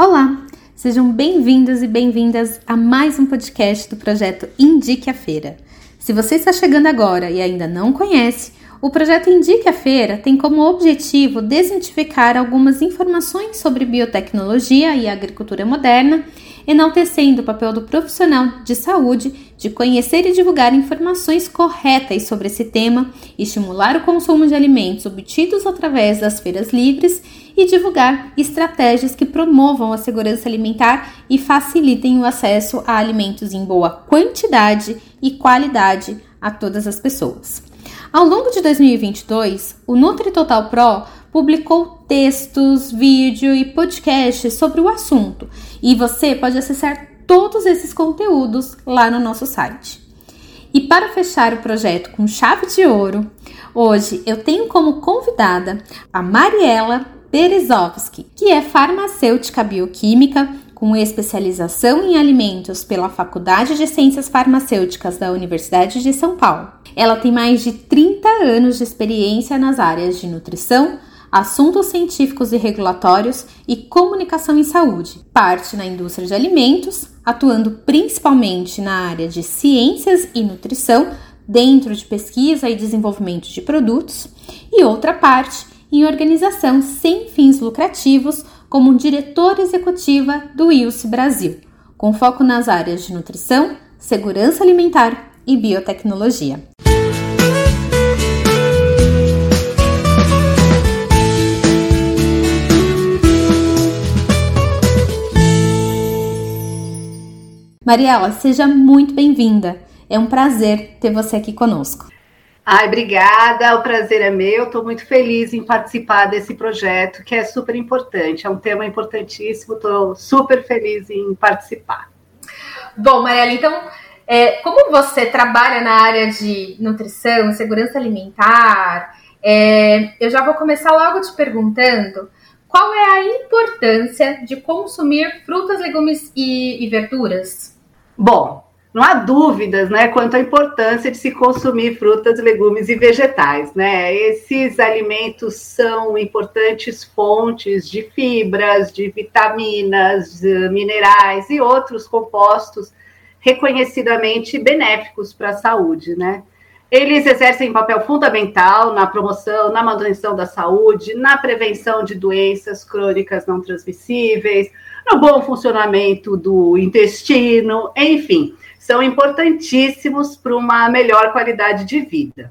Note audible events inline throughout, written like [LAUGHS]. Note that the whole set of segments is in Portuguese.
Olá, sejam bem-vindos e bem-vindas a mais um podcast do projeto Indique a Feira. Se você está chegando agora e ainda não conhece, o projeto Indique a Feira tem como objetivo desmitificar algumas informações sobre biotecnologia e agricultura moderna enaltecendo o papel do profissional de saúde de conhecer e divulgar informações corretas sobre esse tema, estimular o consumo de alimentos obtidos através das feiras livres e divulgar estratégias que promovam a segurança alimentar e facilitem o acesso a alimentos em boa quantidade e qualidade a todas as pessoas. Ao longo de 2022, o NutriTotal Pro publicou textos, vídeo e podcasts sobre o assunto e você pode acessar todos esses conteúdos lá no nosso site. E para fechar o projeto com chave de ouro, hoje eu tenho como convidada a Mariela Berezovski, que é farmacêutica bioquímica com especialização em alimentos pela Faculdade de Ciências Farmacêuticas da Universidade de São Paulo. Ela tem mais de 30 anos de experiência nas áreas de nutrição, assuntos científicos e regulatórios e comunicação em saúde. Parte na indústria de alimentos, atuando principalmente na área de ciências e nutrição, dentro de pesquisa e desenvolvimento de produtos, e outra parte em organização sem fins lucrativos, como diretora executiva do IUS Brasil, com foco nas áreas de nutrição, segurança alimentar e biotecnologia. Mariela, seja muito bem-vinda. É um prazer ter você aqui conosco. Ai, obrigada, o prazer é meu. Estou muito feliz em participar desse projeto, que é super importante, é um tema importantíssimo. Estou super feliz em participar. Bom, Mariela, então, é, como você trabalha na área de nutrição, segurança alimentar, é, eu já vou começar logo te perguntando qual é a importância de consumir frutas, legumes e, e verduras? Bom, não há dúvidas, né, quanto à importância de se consumir frutas, legumes e vegetais, né? Esses alimentos são importantes fontes de fibras, de vitaminas, de minerais e outros compostos reconhecidamente benéficos para a saúde, né? Eles exercem um papel fundamental na promoção, na manutenção da saúde, na prevenção de doenças crônicas não transmissíveis, no bom funcionamento do intestino, enfim, são importantíssimos para uma melhor qualidade de vida.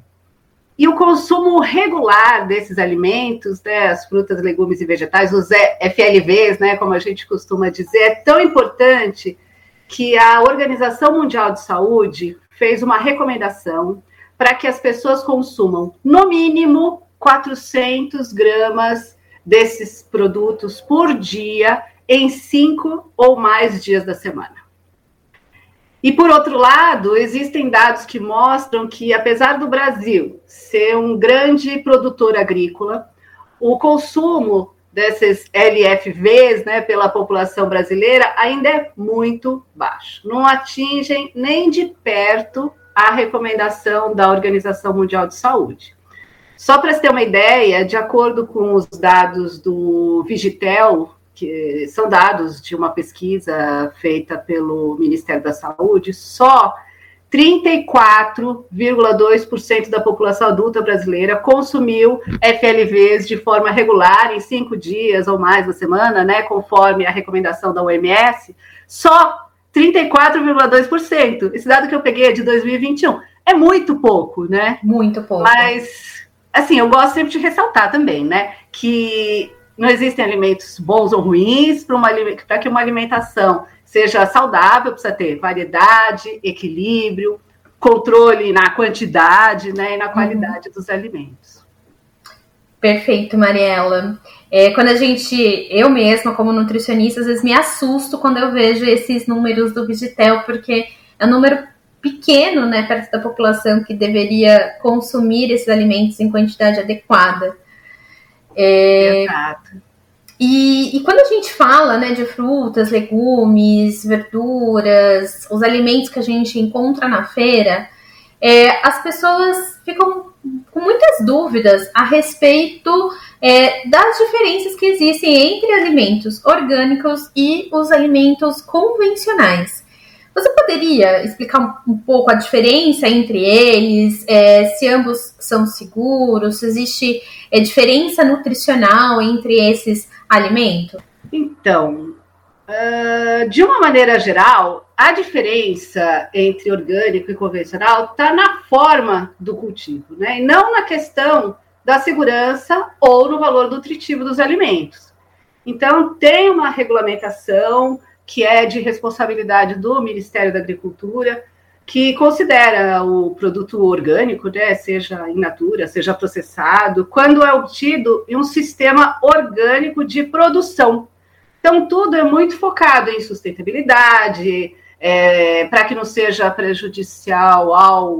E o consumo regular desses alimentos, né, as frutas, legumes e vegetais, os FLVs, né, como a gente costuma dizer, é tão importante que a Organização Mundial de Saúde fez uma recomendação para que as pessoas consumam, no mínimo, 400 gramas desses produtos por dia em cinco ou mais dias da semana. E por outro lado, existem dados que mostram que, apesar do Brasil ser um grande produtor agrícola, o consumo desses LFVs né, pela população brasileira ainda é muito baixo. Não atingem nem de perto a recomendação da Organização Mundial de Saúde. Só para você ter uma ideia, de acordo com os dados do Vigitel, que são dados de uma pesquisa feita pelo Ministério da Saúde, só 34,2% da população adulta brasileira consumiu FLVs de forma regular em cinco dias ou mais na semana, né, conforme a recomendação da OMS. Só 34,2%. Esse dado que eu peguei é de 2021. É muito pouco, né? Muito pouco. Mas, assim, eu gosto sempre de ressaltar também, né, que não existem alimentos bons ou ruins para que uma alimentação seja saudável, precisa ter variedade, equilíbrio, controle na quantidade né, e na qualidade uhum. dos alimentos. Perfeito, Mariela. É, quando a gente, eu mesma, como nutricionista, às vezes me assusto quando eu vejo esses números do Vigitel, porque é um número pequeno, né, perto da população que deveria consumir esses alimentos em quantidade adequada. É, Exato. E, e, quando a gente fala né, de frutas, legumes, verduras, os alimentos que a gente encontra na feira, é, as pessoas ficam com muitas dúvidas a respeito é, das diferenças que existem entre alimentos orgânicos e os alimentos convencionais. Você poderia explicar um, pouco a diferença entre eles, é, se ambos são seguros, se existe é, diferença nutricional entre esses alimentos? Então, uh, de uma maneira geral, a diferença entre orgânico e convencional está na forma do cultivo, né? E não na questão da segurança ou no valor nutritivo dos alimentos. Então, tem uma regulamentação que é de responsabilidade do Ministério da Agricultura, que considera o produto orgânico, né, seja in natura, seja processado, quando é obtido em um sistema orgânico de produção. Então, tudo é muito focado em sustentabilidade, é, para que não seja prejudicial ao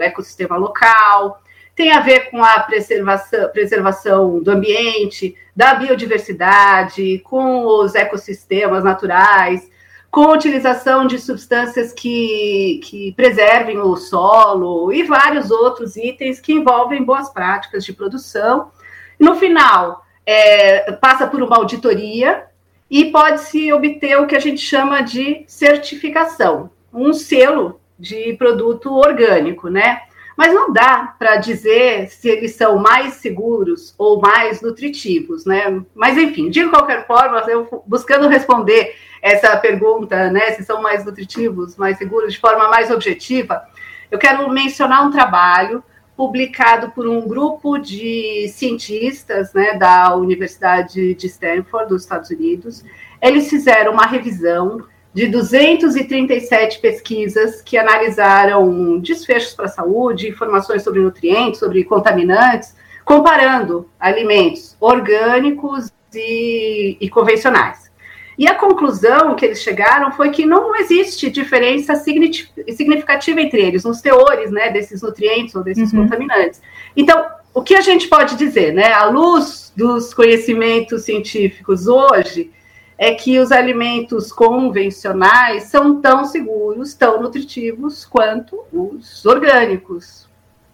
ecossistema local, tem a ver com a preservação, preservação do ambiente, da biodiversidade, com os ecossistemas naturais, com a utilização de substâncias que, que preservem o solo e vários outros itens que envolvem boas práticas de produção. No final, é, passa por uma auditoria e pode-se obter o que a gente chama de certificação, um selo de produto orgânico, né? Mas não dá para dizer se eles são mais seguros ou mais nutritivos, né? Mas enfim, de qualquer forma, eu buscando responder essa pergunta, né, se são mais nutritivos, mais seguros, de forma mais objetiva, eu quero mencionar um trabalho publicado por um grupo de cientistas né, da Universidade de Stanford, dos Estados Unidos. Eles fizeram uma revisão de 237 pesquisas que analisaram desfechos para a saúde, informações sobre nutrientes, sobre contaminantes, comparando alimentos orgânicos e, e convencionais. E a conclusão que eles chegaram foi que não existe diferença significativa entre eles, nos teores né, desses nutrientes ou desses uhum. contaminantes. Então, o que a gente pode dizer, né, à luz dos conhecimentos científicos hoje, é que os alimentos convencionais são tão seguros, tão nutritivos quanto os orgânicos.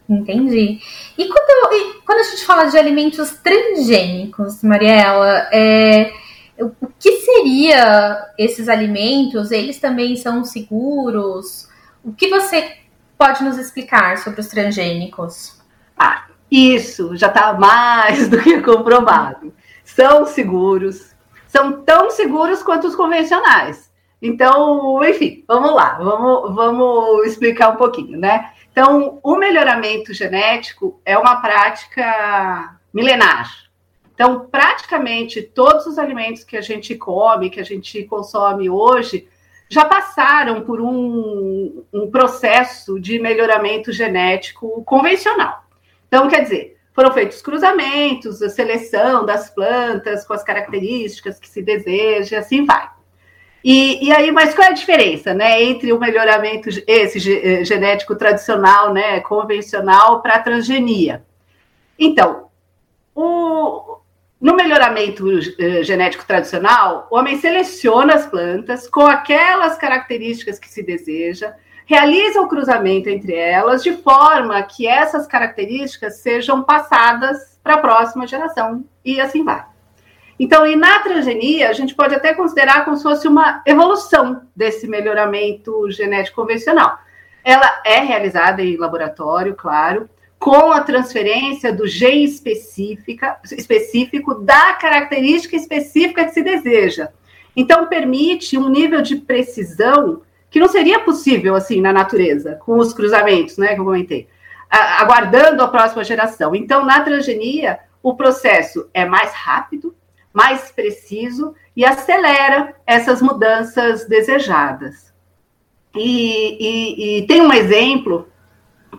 Entendi. E quando, e quando a gente fala de alimentos transgênicos, Mariela, é, o que seria esses alimentos? Eles também são seguros? O que você pode nos explicar sobre os transgênicos? Ah, isso já está mais [LAUGHS] do que comprovado. São seguros, são tão seguros quanto os convencionais. Então, enfim, vamos lá, vamos, vamos explicar um pouquinho, né? Então, o melhoramento genético é uma prática milenar. Então, praticamente todos os alimentos que a gente come, que a gente consome hoje, já passaram por um, um processo de melhoramento genético convencional. Então, quer dizer, foram feitos cruzamentos, a seleção das plantas com as características que se deseja, assim vai. E, e, aí, mas qual é a diferença, né, entre o melhoramento esse eh, genético tradicional, né, convencional, para a transgenia? Então, o, no melhoramento eh, genético tradicional, o homem seleciona as plantas com aquelas características que se deseja, realiza o cruzamento entre elas de forma que essas características sejam passadas para a próxima geração e assim vai. Então, e na transgenia, a gente pode até considerar como se fosse uma evolução desse melhoramento genético convencional. Ela é realizada em laboratório, claro, com a transferência do gene específica, específico da característica específica que se deseja. Então, permite um nível de precisão que não seria possível assim na natureza, com os cruzamentos, né, que eu comentei, aguardando a próxima geração. Então, na transgenia, o processo é mais rápido, mais preciso e acelera essas mudanças desejadas. E, e, e tem um exemplo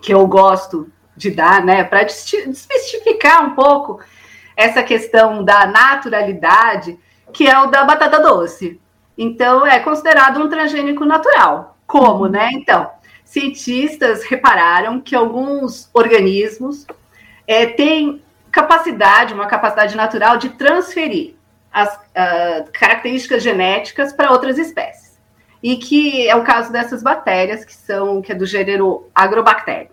que eu gosto de dar, né, para desmistificar um pouco essa questão da naturalidade, que é o da batata doce. Então, é considerado um transgênico natural. Como, né? Então, cientistas repararam que alguns organismos é, têm capacidade, uma capacidade natural de transferir as uh, características genéticas para outras espécies. E que é o caso dessas bactérias, que são que é do gênero agrobactério.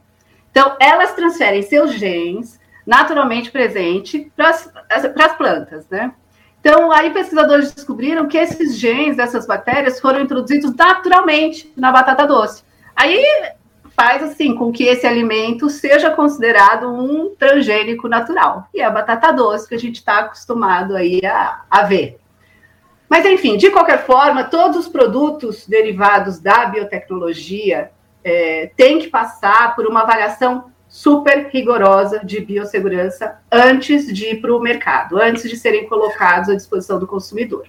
Então, elas transferem seus genes naturalmente presente para as plantas, né? Então, aí pesquisadores descobriram que esses genes dessas bactérias foram introduzidos naturalmente na batata doce. Aí faz assim com que esse alimento seja considerado um transgênico natural. E é a batata doce que a gente está acostumado aí a, a ver. Mas, enfim, de qualquer forma, todos os produtos derivados da biotecnologia é, têm que passar por uma avaliação super rigorosa de biossegurança antes de ir para o mercado, antes de serem colocados à disposição do consumidor.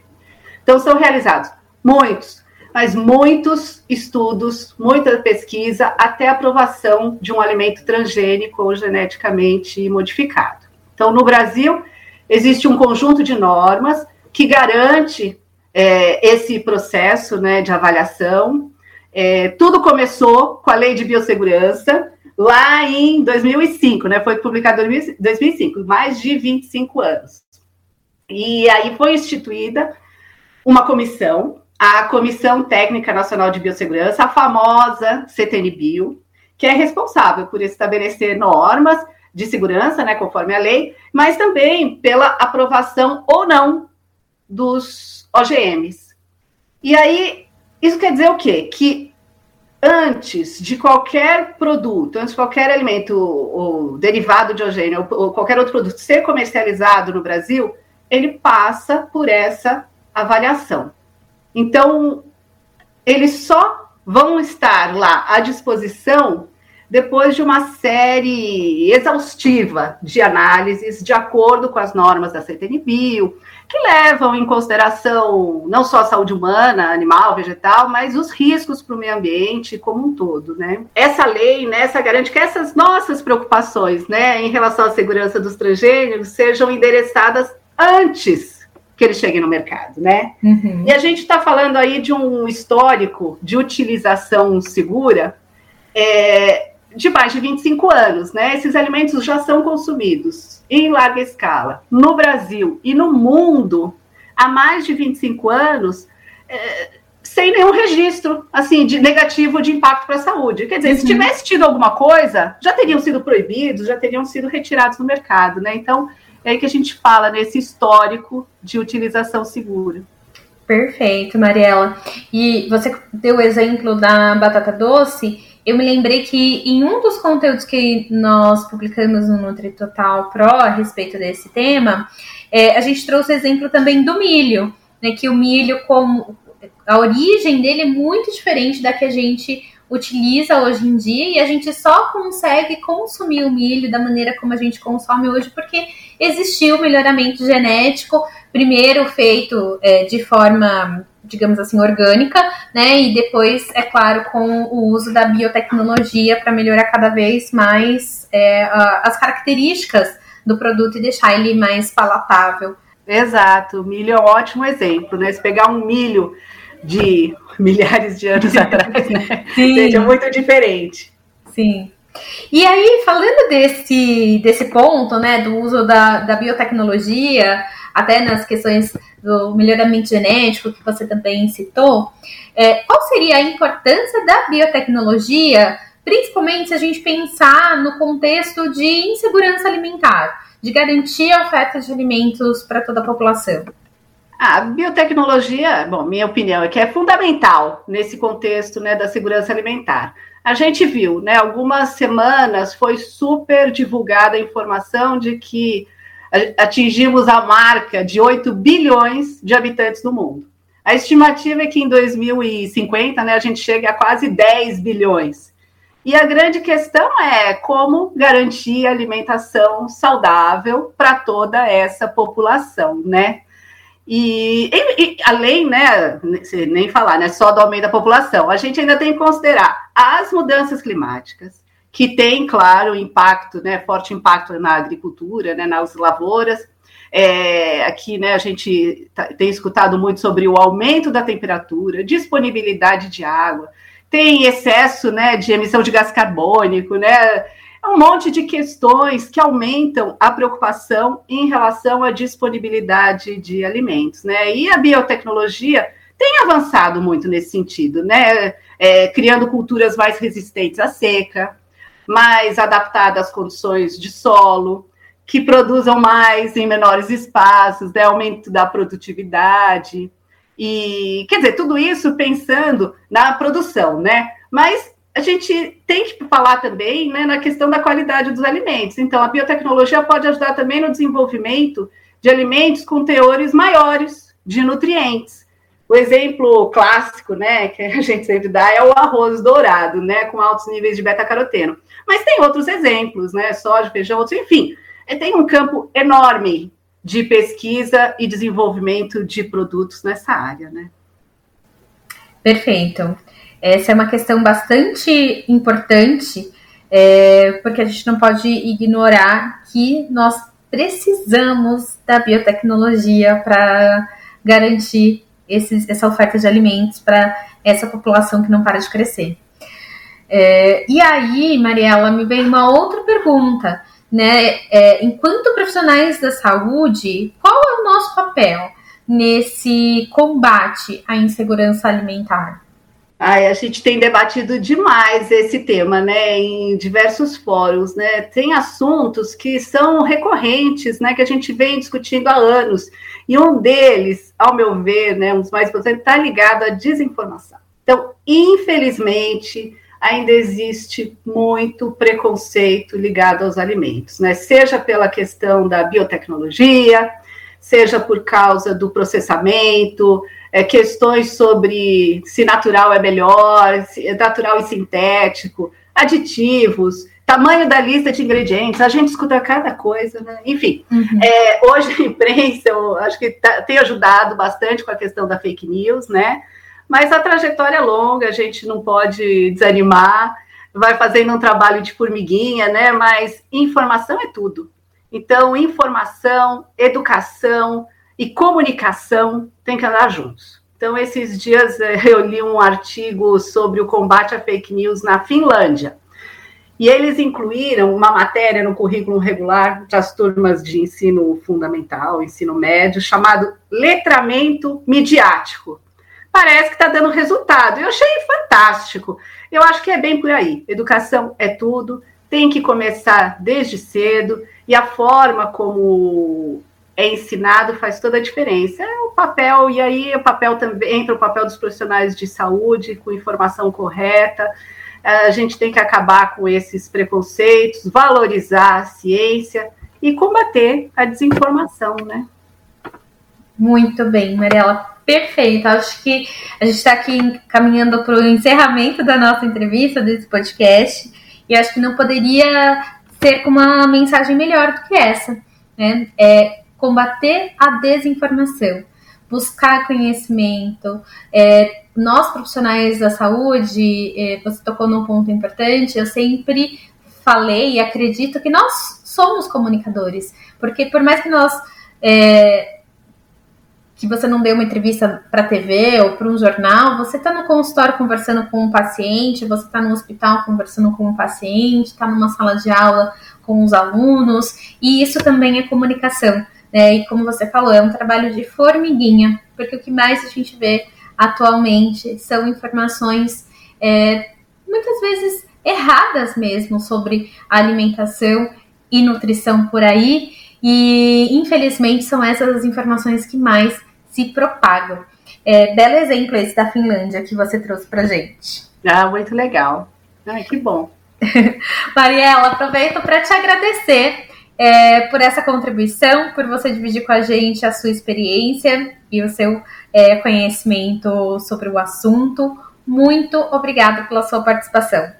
Então, são realizados muitos, mas muitos estudos, muita pesquisa, até aprovação de um alimento transgênico ou geneticamente modificado. Então, no Brasil, existe um conjunto de normas que garante é, esse processo né, de avaliação. É, tudo começou com a Lei de Biossegurança, lá em 2005, né? Foi publicado em 2005, mais de 25 anos. E aí foi instituída uma comissão, a Comissão Técnica Nacional de Biossegurança, a famosa CTNBio, que é responsável por estabelecer normas de segurança, né, conforme a lei, mas também pela aprovação ou não dos OGMs. E aí, isso quer dizer o quê? Que antes de qualquer produto, antes de qualquer alimento ou derivado de ou, ou qualquer outro produto ser comercializado no Brasil, ele passa por essa avaliação. Então, eles só vão estar lá à disposição depois de uma série exaustiva de análises de acordo com as normas da CTNBio, que levam em consideração não só a saúde humana, animal, vegetal, mas os riscos para o meio ambiente como um todo, né? Essa lei, né, essa garante que essas nossas preocupações, né, em relação à segurança dos transgênicos sejam endereçadas antes que eles cheguem no mercado, né? Uhum. E a gente está falando aí de um histórico de utilização segura é, de mais de 25 anos, né? Esses alimentos já são consumidos em larga escala no Brasil e no mundo há mais de 25 anos. É, sem nenhum registro assim de negativo de impacto para a saúde. Quer dizer, uhum. se tivesse tido alguma coisa, já teriam sido proibidos, já teriam sido retirados do mercado, né? Então, é aí que a gente fala nesse histórico de utilização segura. Perfeito, Mariela. E você deu o exemplo da batata doce eu me lembrei que em um dos conteúdos que nós publicamos no Nutri Total Pro a respeito desse tema, é, a gente trouxe exemplo também do milho, né? Que o milho, como a origem dele é muito diferente da que a gente utiliza hoje em dia e a gente só consegue consumir o milho da maneira como a gente consome hoje porque existiu melhoramento genético, primeiro feito é, de forma digamos assim, orgânica, né? E depois, é claro, com o uso da biotecnologia para melhorar cada vez mais é, as características do produto e deixar ele mais palatável. Exato, o milho é um ótimo exemplo, né? Se pegar um milho de [LAUGHS] milhares de anos [LAUGHS] atrás, né? Sim. Seja muito diferente. Sim. E aí, falando desse, desse ponto, né, do uso da, da biotecnologia, até nas questões do melhoramento genético que você também citou, é, qual seria a importância da biotecnologia, principalmente se a gente pensar no contexto de insegurança alimentar, de garantir a oferta de alimentos para toda a população? A biotecnologia, bom, minha opinião é que é fundamental nesse contexto né, da segurança alimentar. A gente viu, né, algumas semanas foi super divulgada a informação de que atingimos a marca de 8 bilhões de habitantes no mundo. A estimativa é que em 2050 né, a gente chegue a quase 10 bilhões. E a grande questão é como garantir alimentação saudável para toda essa população, né? E, e, e, além, né, nem falar, né, só do aumento da população, a gente ainda tem que considerar as mudanças climáticas, que tem, claro, impacto, né, forte impacto na agricultura, né, nas lavouras. É, aqui, né, a gente tá, tem escutado muito sobre o aumento da temperatura, disponibilidade de água, tem excesso, né, de emissão de gás carbônico, né, um monte de questões que aumentam a preocupação em relação à disponibilidade de alimentos, né, e a biotecnologia tem avançado muito nesse sentido, né, é, criando culturas mais resistentes à seca, mais adaptada às condições de solo, que produzam mais em menores espaços, né, aumento da produtividade. E, quer dizer, tudo isso pensando na produção, né? Mas a gente tem que falar também né, na questão da qualidade dos alimentos. Então, a biotecnologia pode ajudar também no desenvolvimento de alimentos com teores maiores de nutrientes. O exemplo clássico, né, que a gente sempre dá é o arroz dourado, né, com altos níveis de beta-caroteno. Mas tem outros exemplos, né, soja, feijão, outros, enfim. É, tem um campo enorme de pesquisa e desenvolvimento de produtos nessa área, né? Perfeito. Essa é uma questão bastante importante, é, porque a gente não pode ignorar que nós precisamos da biotecnologia para garantir esses, essa oferta de alimentos para essa população que não para de crescer. É, e aí, Mariela, me vem uma outra pergunta né? É, enquanto profissionais da saúde, qual é o nosso papel nesse combate à insegurança alimentar? Ai, a gente tem debatido demais esse tema, né, em diversos fóruns, né? Tem assuntos que são recorrentes, né, que a gente vem discutindo há anos. E um deles, ao meu ver, né, um dos mais importantes, está ligado à desinformação. Então, infelizmente, ainda existe muito preconceito ligado aos alimentos, né? Seja pela questão da biotecnologia, seja por causa do processamento, é, questões sobre se natural é melhor, se é natural e sintético, aditivos, tamanho da lista de ingredientes, a gente escuta cada coisa, né? Enfim, uhum. é, hoje a imprensa, eu acho que tá, tem ajudado bastante com a questão da fake news, né? Mas a trajetória é longa, a gente não pode desanimar, vai fazendo um trabalho de formiguinha, né? Mas informação é tudo. Então, informação, educação e comunicação têm que andar juntos. Então, esses dias eh, [LAUGHS] eu li um artigo sobre o combate à fake news na Finlândia. E eles incluíram uma matéria no currículo regular das turmas de ensino fundamental, ensino médio, chamado letramento midiático parece que está dando resultado. Eu achei fantástico. Eu acho que é bem por aí. Educação é tudo, tem que começar desde cedo, e a forma como é ensinado faz toda a diferença. É o papel, e aí o papel também entra o papel dos profissionais de saúde, com informação correta. A gente tem que acabar com esses preconceitos, valorizar a ciência e combater a desinformação, né? Muito bem, Mariela perfeito. Acho que a gente está aqui caminhando para o encerramento da nossa entrevista, desse podcast, e acho que não poderia ser com uma mensagem melhor do que essa. Né? É combater a desinformação, buscar conhecimento. É, nós, profissionais da saúde, é, você tocou num ponto importante, eu sempre falei e acredito que nós somos comunicadores, porque por mais que nós é, que você não deu uma entrevista para TV ou para um jornal, você está no consultório conversando com um paciente, você está no hospital conversando com um paciente, está numa sala de aula com os alunos, e isso também é comunicação. Né? E como você falou, é um trabalho de formiguinha, porque o que mais a gente vê atualmente são informações é, muitas vezes erradas mesmo sobre alimentação e nutrição por aí. E infelizmente são essas as informações que mais se propagam. É, belo exemplo esse da Finlândia que você trouxe pra gente. Ah, muito legal. Ai, que bom. [LAUGHS] Mariela, aproveito para te agradecer é, por essa contribuição, por você dividir com a gente a sua experiência e o seu é, conhecimento sobre o assunto. Muito obrigada pela sua participação.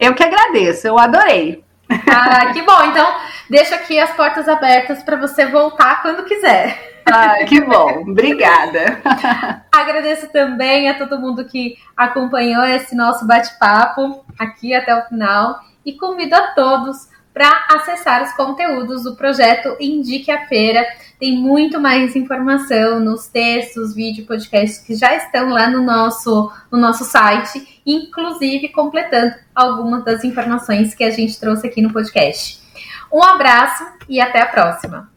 Eu que agradeço, eu adorei. Ah, que bom. Então, deixa aqui as portas abertas para você voltar quando quiser. Ah, que bom, obrigada. Agradeço também a todo mundo que acompanhou esse nosso bate-papo aqui até o final e convido a todos para acessar os conteúdos do projeto Indique a Feira. Tem muito mais informação nos textos, vídeos, podcasts que já estão lá no nosso, no nosso site, inclusive completando algumas das informações que a gente trouxe aqui no podcast. Um abraço e até a próxima!